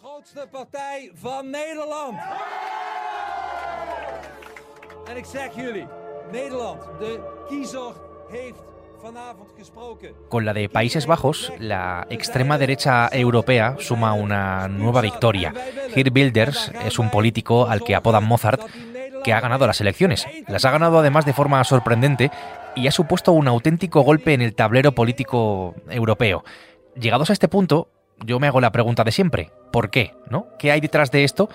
grootste partij van Nederland. En ik zeg jullie, Nederland, de kiezer heeft. Con la de Países Bajos, la extrema derecha europea suma una nueva victoria. Geert Wilders es un político al que apodan Mozart que ha ganado las elecciones. Las ha ganado además de forma sorprendente y ha supuesto un auténtico golpe en el tablero político europeo. Llegados a este punto, yo me hago la pregunta de siempre, ¿por qué? ¿No? ¿Qué hay detrás de esto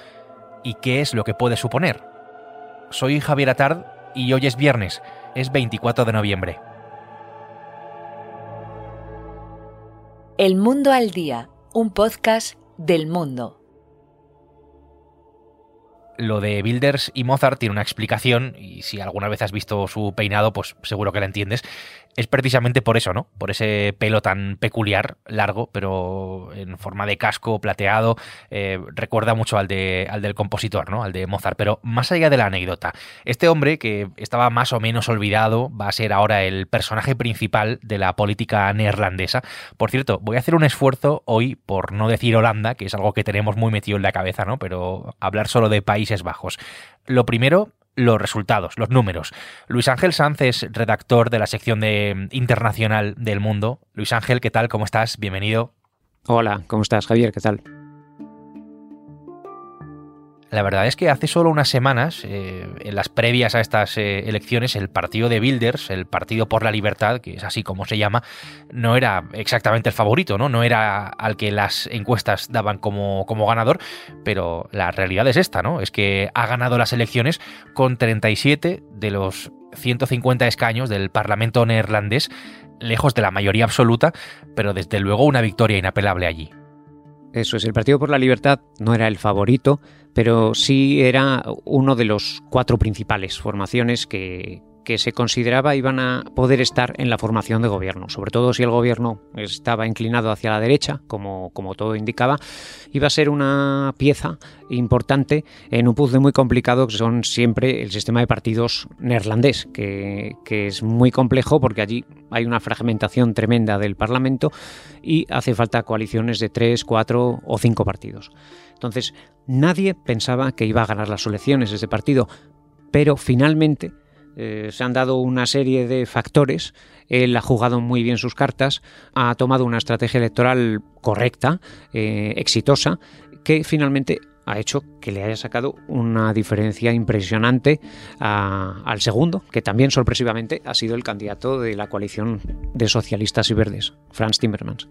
y qué es lo que puede suponer? Soy Javier Atard y hoy es viernes, es 24 de noviembre. El Mundo al Día, un podcast del mundo. Lo de Bilders y Mozart tiene una explicación, y si alguna vez has visto su peinado, pues seguro que la entiendes. Es precisamente por eso, ¿no? Por ese pelo tan peculiar, largo, pero en forma de casco plateado. Eh, recuerda mucho al, de, al del compositor, ¿no? Al de Mozart. Pero más allá de la anécdota, este hombre, que estaba más o menos olvidado, va a ser ahora el personaje principal de la política neerlandesa. Por cierto, voy a hacer un esfuerzo hoy por no decir Holanda, que es algo que tenemos muy metido en la cabeza, ¿no? Pero hablar solo de Países Bajos. Lo primero, los resultados, los números. Luis Ángel Sanz es redactor de la sección de Internacional del Mundo. Luis Ángel, ¿qué tal? ¿Cómo estás? Bienvenido. Hola, ¿cómo estás, Javier? ¿Qué tal? La verdad es que hace solo unas semanas, eh, en las previas a estas eh, elecciones, el partido de Bilders, el Partido por la Libertad, que es así como se llama, no era exactamente el favorito, ¿no? No era al que las encuestas daban como, como ganador, pero la realidad es esta, ¿no? Es que ha ganado las elecciones con 37 de los 150 escaños del Parlamento neerlandés, lejos de la mayoría absoluta, pero desde luego una victoria inapelable allí. Eso es, el Partido por la Libertad no era el favorito, pero sí era uno de los cuatro principales formaciones que, que se consideraba iban a poder estar en la formación de gobierno, sobre todo si el gobierno estaba inclinado hacia la derecha, como, como todo indicaba, iba a ser una pieza importante en un puzzle muy complicado que son siempre el sistema de partidos neerlandés, que, que es muy complejo porque allí hay una fragmentación tremenda del Parlamento y hace falta coaliciones de tres, cuatro o cinco partidos. Entonces, nadie pensaba que iba a ganar las elecciones ese partido, pero finalmente eh, se han dado una serie de factores. Él ha jugado muy bien sus cartas, ha tomado una estrategia electoral correcta, eh, exitosa, que finalmente ha hecho que le haya sacado una diferencia impresionante al segundo, que también sorpresivamente ha sido el candidato de la coalición de socialistas y verdes, Franz Timmermans.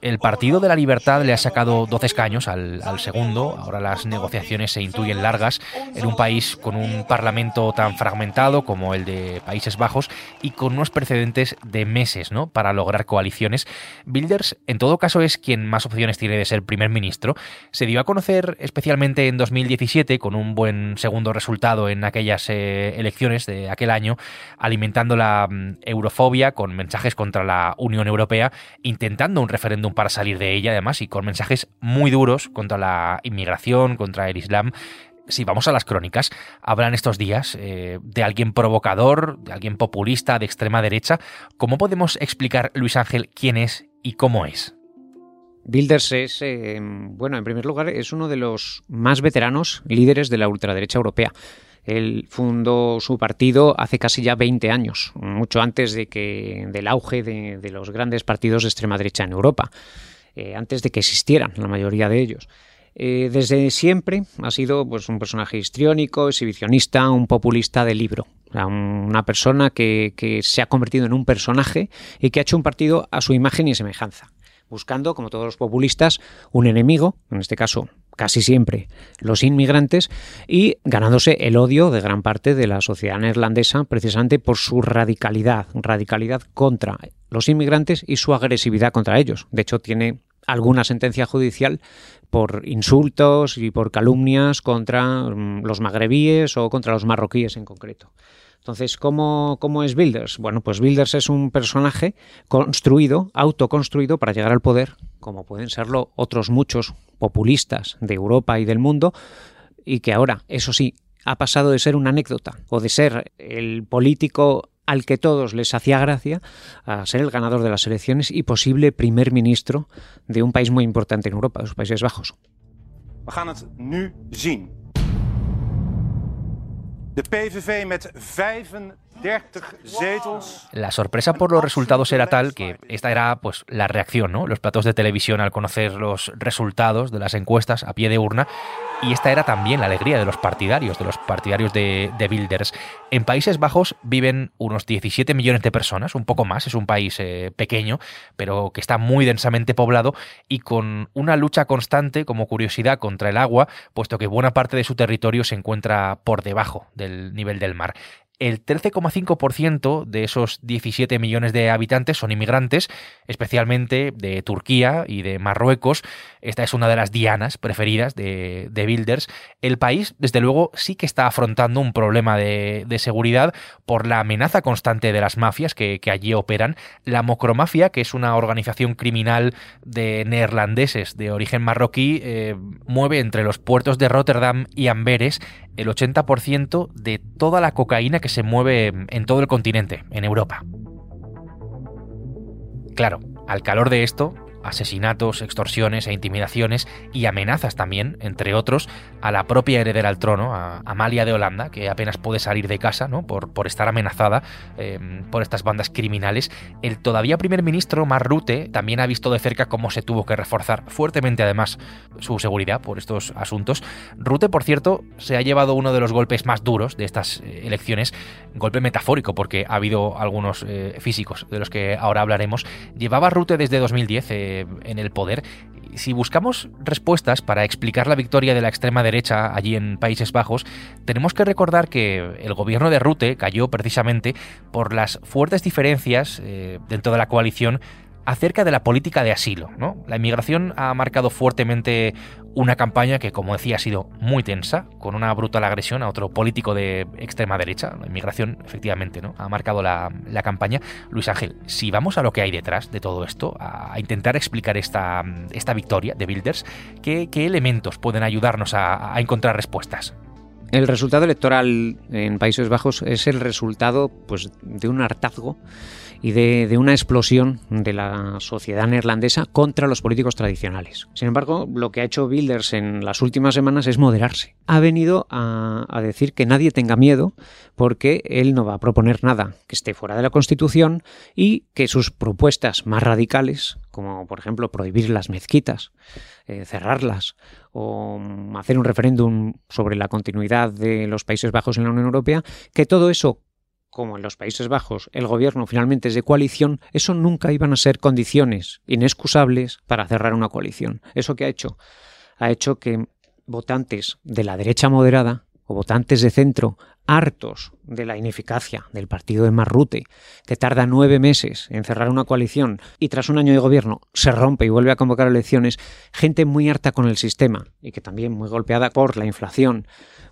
El Partido de la Libertad le ha sacado 12 escaños al, al, segundo. Ahora las negociaciones se intuyen largas en un país con un parlamento tan fragmentado como el de Países Bajos y con unos precedentes de meses ¿no? para lograr coaliciones. Bilders, en todo caso, es quien más opciones tiene de ser primer ministro. Se dio a conocer especialmente en 2017 con un buen segundo resultado en aquellas eh, elecciones de aquel año, alimentando la um, eurofobia con mensajes contra la Unión Unión Europea intentando un referéndum para salir de ella, además, y con mensajes muy duros contra la inmigración, contra el Islam. Si vamos a las crónicas, hablan estos días eh, de alguien provocador, de alguien populista, de extrema derecha. ¿Cómo podemos explicar, Luis Ángel, quién es y cómo es? Bilders es, eh, bueno, en primer lugar, es uno de los más veteranos líderes de la ultraderecha europea. Él fundó su partido hace casi ya 20 años, mucho antes de que, del auge de, los grandes partidos de extrema derecha en Europa, eh, antes de que existieran la mayoría de ellos. Eh, desde siempre ha sido pues, un personaje histriónico, exhibicionista, un populista de libro. una persona que, que se ha convertido en un personaje y que ha hecho un partido a su imagen y semejanza buscando, como todos los populistas, un enemigo, en este caso casi siempre los inmigrantes, y ganándose el odio de gran parte de la sociedad neerlandesa precisamente por su radicalidad, radicalidad contra los inmigrantes y su agresividad contra ellos. De hecho, tiene alguna sentencia judicial por insultos y por calumnias contra mm, los magrebíes o contra los marroquíes en concreto. Entonces, ¿cómo, ¿cómo, es Builders? Bueno, pues Builders es un personaje construido, autoconstruido para llegar al poder, como pueden serlo otros muchos populistas de Europa y del mundo, y que ahora, eso sí, ha pasado de ser una anécdota o de ser el político al que todos les hacía gracia a ser el ganador de las elecciones y posible primer ministro de un país muy importante en Europa, los Países Bajos. De PVV met 35 zetels. La sorpresa por los resultados era tal que esta era pues la reacción, ¿no? Los platos de televisión al conocer los resultados de las encuestas a pie de urna y esta era también la alegría de los partidarios, de los partidarios de, de. En Países Bajos viven unos 17 millones de personas, un poco más, es un país eh, pequeño, pero que está muy densamente poblado y con una lucha constante, como curiosidad, contra el agua, puesto que buena parte de su territorio se encuentra por debajo del nivel del mar el 13,5% de esos 17 millones de habitantes son inmigrantes, especialmente de Turquía y de Marruecos. Esta es una de las dianas preferidas de, de Builders. El país, desde luego, sí que está afrontando un problema de, seguridad por la amenaza constante de las mafias que, allí operan. La Mocromafia, que es una organización criminal de neerlandeses de origen marroquí, eh, mueve entre los puertos de Rotterdam y Amberes el 80% de toda la cocaína que se mueve en todo el continente, en Europa. Claro, al calor de esto, asesinatos, extorsiones e intimidaciones y amenazas también, entre otros, a la propia heredera al trono, a Amalia de Holanda, que apenas puede salir de casa ¿no? por, por estar amenazada em, por estas bandas criminales. El todavía primer ministro Mark Rutte también ha visto de cerca cómo se tuvo que reforzar fuertemente además su seguridad por estos asuntos. Rutte, por cierto, se ha llevado uno de los golpes más duros de estas eh, elecciones, golpe metafórico porque ha habido algunos eh, físicos de los que ahora hablaremos. Llevaba Rutte desde 2010 en el poder. Si buscamos respuestas para explicar la victoria de la extrema derecha allí en Países Bajos, tenemos que recordar que el gobierno de Rute cayó precisamente por las fuertes diferencias eh, dentro de la coalición acerca de la política de asilo. ¿no? La inmigración ha marcado fuertemente una campaña que, como decía, ha sido muy tensa, con una brutal agresión a otro político de extrema derecha. La inmigración, efectivamente, ¿no? ha marcado la, campaña. Luis Ángel, si vamos a lo que hay detrás de todo esto, a, intentar explicar esta, esta victoria de Builders, ¿qué, elementos pueden ayudarnos a, a encontrar respuestas? El resultado electoral en Países Bajos es el resultado pues, de un hartazgo y de, una explosión de la sociedad neerlandesa contra los políticos tradicionales. Sin embargo, lo que ha hecho Wilders en las últimas semanas es moderarse. Ha venido a, decir que nadie tenga miedo porque él no va a proponer nada que esté fuera de la Constitución y que sus propuestas más radicales, como por ejemplo prohibir las mezquitas, eh, cerrarlas o hacer un referéndum sobre la continuidad de los Países Bajos en la Unión Europea, que todo eso como en los Países Bajos el gobierno finalmente es de coalición, eso nunca iban a ser condiciones inexcusables para cerrar una coalición. ¿Eso que ha hecho? Ha hecho que votantes de la derecha moderada o votantes de centro hartos de la ineficacia del partido de Marrute, que tarda nueve meses en cerrar una coalición y tras un año de gobierno se rompe y vuelve a convocar elecciones, gente muy harta con el sistema y que también muy golpeada por la inflación,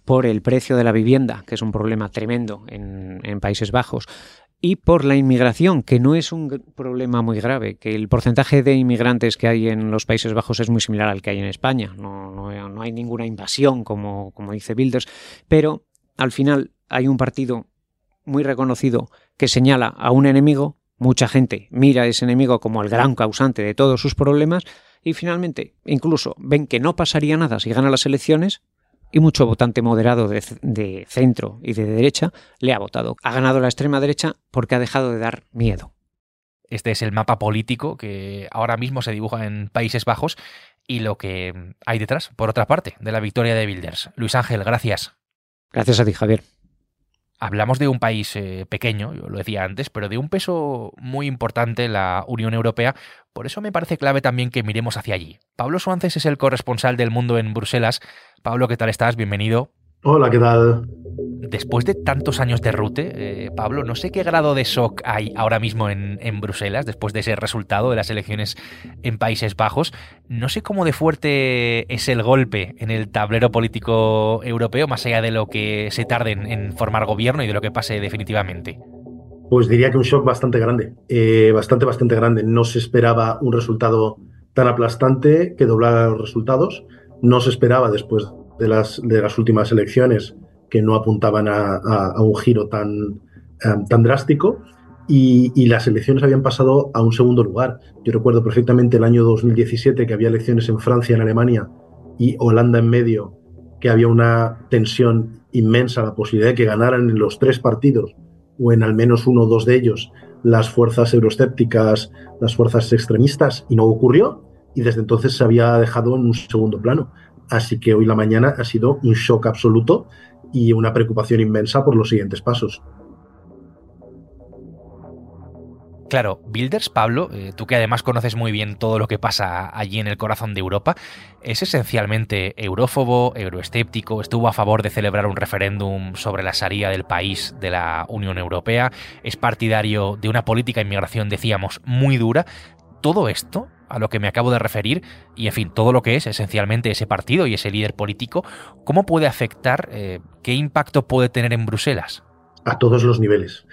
por el precio de la vivienda, que es un problema tremendo en, Países Bajos, y por la inmigración, que no es un problema muy grave, que el porcentaje de inmigrantes que hay en los Países Bajos es muy similar al que hay en España. No, no, hay ninguna invasión, como, como dice Bilders, pero al final hay un partido muy reconocido que señala a un enemigo, mucha gente mira a ese enemigo como el gran causante de todos sus problemas, y finalmente incluso ven que no pasaría nada si gana las elecciones, y mucho votante moderado de, centro y de derecha le ha votado. Ha ganado la extrema derecha porque ha dejado de dar miedo. Este es el mapa político que ahora mismo se dibuja en Países Bajos y lo que hay detrás, por otra parte, de la victoria de Bilders. Luis Ángel, gracias. Gracias a ti, Javier. Hablamos de un país eh, pequeño, yo lo decía antes, pero de un peso muy importante la Unión Europea. Por eso me parece clave también que miremos hacia allí. Pablo Suances es el corresponsal del mundo en Bruselas. Pablo, ¿qué tal estás? Bienvenido. Hola, ¿qué tal? Después de tantos años de rute, eh, Pablo, no sé qué grado de shock hay ahora mismo en, Bruselas, después de ese resultado de las elecciones en Países Bajos. No sé cómo de fuerte es el golpe en el tablero político europeo, más allá de lo que se tarde en, formar gobierno y de lo que pase definitivamente. Pues diría que un shock bastante grande, eh, bastante, bastante grande. No se esperaba un resultado tan aplastante que doblara los resultados. No se esperaba después de las, de las últimas elecciones que no apuntaban a, un giro tan, eh, tan drástico. Y, las elecciones habían pasado a un segundo lugar. Yo recuerdo perfectamente el año 2017 que había elecciones en Francia, en Alemania y Holanda en medio, que había una tensión inmensa, la posibilidad de que ganaran en los tres partidos o en al menos uno o dos de ellos las fuerzas euroscépticas, las fuerzas extremistas, y no ocurrió. Y desde entonces se había dejado en un segundo plano. Así que hoy la mañana ha sido un shock absoluto y una preocupación inmensa por los siguientes pasos. Claro, Builders, Pablo, eh, tú que además conoces muy bien todo lo que pasa allí en el corazón de Europa, es esencialmente eurófobo, euroescéptico, estuvo a favor de celebrar un referéndum sobre la salida del país de la Unión Europea, es partidario de una política de inmigración, decíamos, muy dura. Todo esto a lo que me acabo de referir, y en fin, todo lo que es esencialmente ese partido y ese líder político, ¿cómo puede afectar, eh, qué impacto puede tener en Bruselas? A todos los niveles.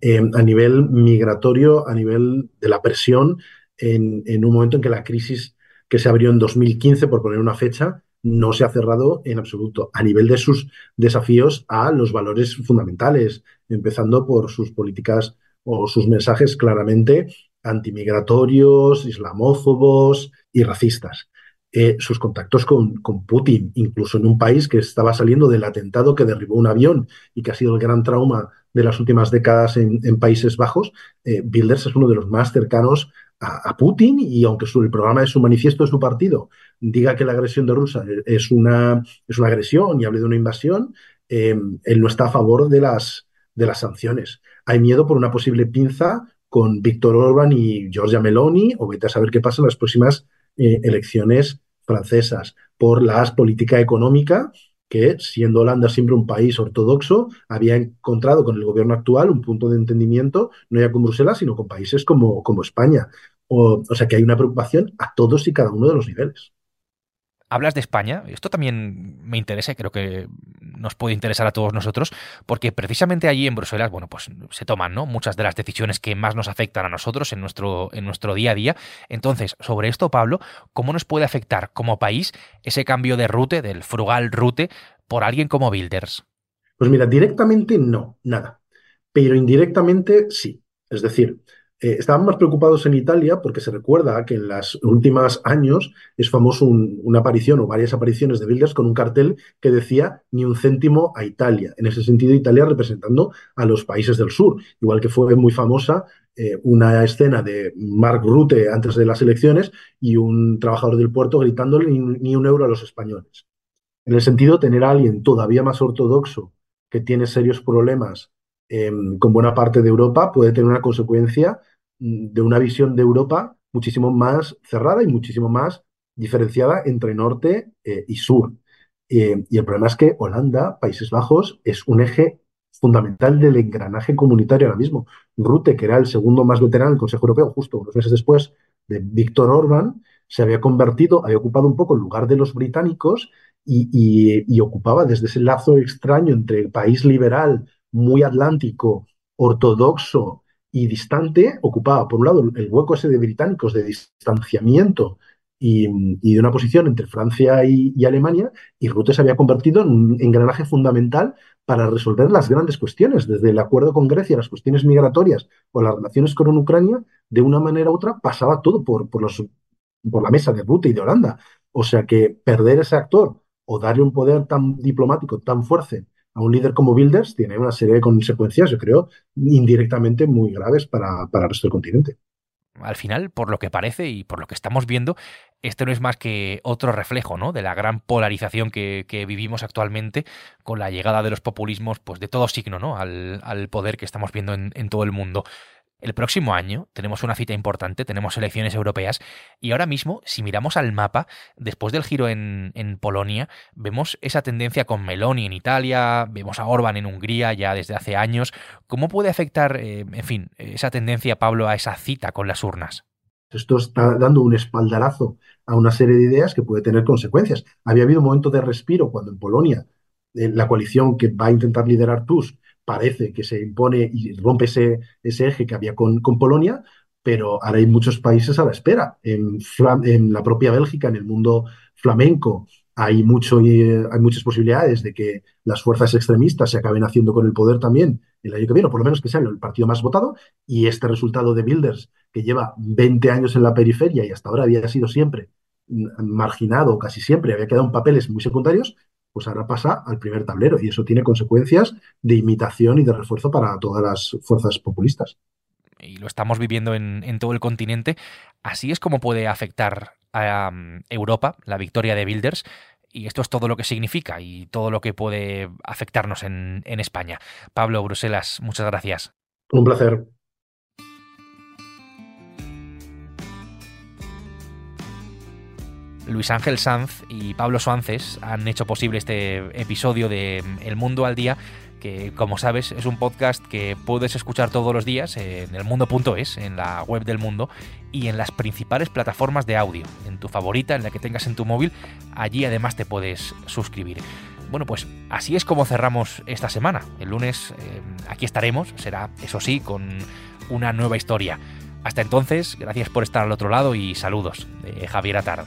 Em, a nivel migratorio, a nivel de la presión, en, un momento en que la crisis que se abrió en 2015, por poner una fecha, no se ha cerrado en absoluto, a nivel de sus desafíos a los valores fundamentales, empezando por sus políticas o sus mensajes claramente antimigratorios, islamófobos y racistas. Eh, sus contactos con, Putin, incluso en un país que estaba saliendo del atentado que derribó un avión y que ha sido el gran trauma de las últimas décadas en, Países Bajos, eh, Bilders es uno de los más cercanos a, Putin y aunque el programa de su manifiesto de su partido diga que la agresión de Rusia es una, es una agresión y hable de una invasión, eh, él no está a favor de las, de las sanciones. Hay miedo por una posible pinza con Víctor Orban y Giorgia Meloni, o vete a saber qué pasa en las próximas eh, elecciones francesas, por la política económica que, siendo Holanda siempre un país ortodoxo, había encontrado con el gobierno actual un punto de entendimiento, no ya con Bruselas, sino con países como, como España. o sea que hay una preocupación a todos y cada uno de los niveles hablas de España, esto también me interesa creo que nos puede interesar a todos nosotros, porque precisamente allí en Bruselas, bueno, pues se toman ¿no? muchas de las decisiones que más nos afectan a nosotros en nuestro, en nuestro día a día. Entonces, sobre esto, Pablo, ¿cómo nos puede afectar como país ese cambio de rute, del frugal rute, por alguien como Builders? Pues mira, directamente no, nada. Pero indirectamente sí. Es decir, eh, estaban más preocupados en Italia porque se recuerda que en los últimos años es famoso una aparición o varias apariciones de Bilders con un cartel que decía ni un céntimo a Italia. En ese sentido, Italia representando a los países del sur. Igual que fue muy famosa eh, una escena de Mark Rutte antes de las elecciones y un trabajador del puerto gritándole ni, un euro a los españoles. En el sentido, tener a alguien todavía más ortodoxo que tiene serios problemas em, con buena parte de Europa puede tener una consecuencia de una visión de Europa muchísimo más cerrada y muchísimo más diferenciada entre norte eh, y sur. Eh, y el problema es que Holanda, Países Bajos, es un eje fundamental del engranaje comunitario ahora mismo. Rute, que era el segundo más veterano del Consejo Europeo, justo unos meses después de Víctor Orban, se había convertido, había ocupado un poco el lugar de los británicos y ocupaba desde ese lazo extraño entre el país liberal, muy atlántico, ortodoxo, y distante ocupaba, por un lado, el hueco ese de británicos de distanciamiento y, de una posición entre Francia y, Alemania, y Rutte se había convertido en un engranaje fundamental para resolver las grandes cuestiones, desde el acuerdo con Grecia, las cuestiones migratorias o las relaciones con Ucrania, de una manera u otra pasaba todo por, por, los, por la mesa de Rutte y de Holanda. O sea que perder ese actor o darle un poder tan diplomático, tan fuerte a un líder como Builders tiene una serie de consecuencias, yo creo, indirectamente muy graves para, el resto del continente. Al final, por lo que parece y por lo que estamos viendo, este no es más que otro reflejo ¿no? de la gran polarización que, vivimos actualmente con la llegada de los populismos pues, de todo signo ¿no? al, poder que estamos viendo en todo el mundo. El próximo año tenemos una cita importante, tenemos elecciones europeas y ahora mismo, si miramos al mapa, después del giro en, Polonia, vemos esa tendencia con Meloni en Italia, vemos a Orban en Hungría ya desde hace años. ¿Cómo puede afectar, eh, en fin, esa tendencia, Pablo, a esa cita con las urnas? Esto está dando un espaldarazo a una serie de ideas que puede tener consecuencias. Había habido un momento de respiro cuando en Polonia eh, la coalición que va a intentar liderar Tusk parece que se impone y rompe ese, eje que había con, Polonia, pero ahora hay muchos países a la espera. En, en, la propia Bélgica, en el mundo flamenco, hay, mucho, eh, hay muchas posibilidades de que las fuerzas extremistas se acaben haciendo con el poder también el año que viene, o por lo menos que sea el partido más votado, y este resultado de Bilders, que lleva 20 años en la periferia y hasta ahora había sido siempre marginado, casi siempre, había quedado en papeles muy secundarios, pues ahora pasa al primer tablero y eso tiene consecuencias de imitación y de refuerzo para todas las fuerzas populistas. Y lo estamos viviendo en, todo el continente. Así es como puede afectar a um, Europa la victoria de Bilders. Y esto es todo lo que significa y todo lo que puede afectarnos en, en España. Pablo Bruselas, muchas gracias. Un placer. Luis Ángel Sanz y Pablo Suances han hecho posible este episodio de El Mundo al Día que como sabes es un podcast que puedes escuchar todos los días en elmundo.es, en la web del mundo y en las principales plataformas de audio, en tu favorita, en la que tengas en tu móvil, allí además te puedes suscribir. Bueno, pues así es como cerramos esta semana. El lunes eh, aquí estaremos, será eso sí, con una nueva historia. Hasta entonces, gracias por estar al otro lado y saludos Javier Atard.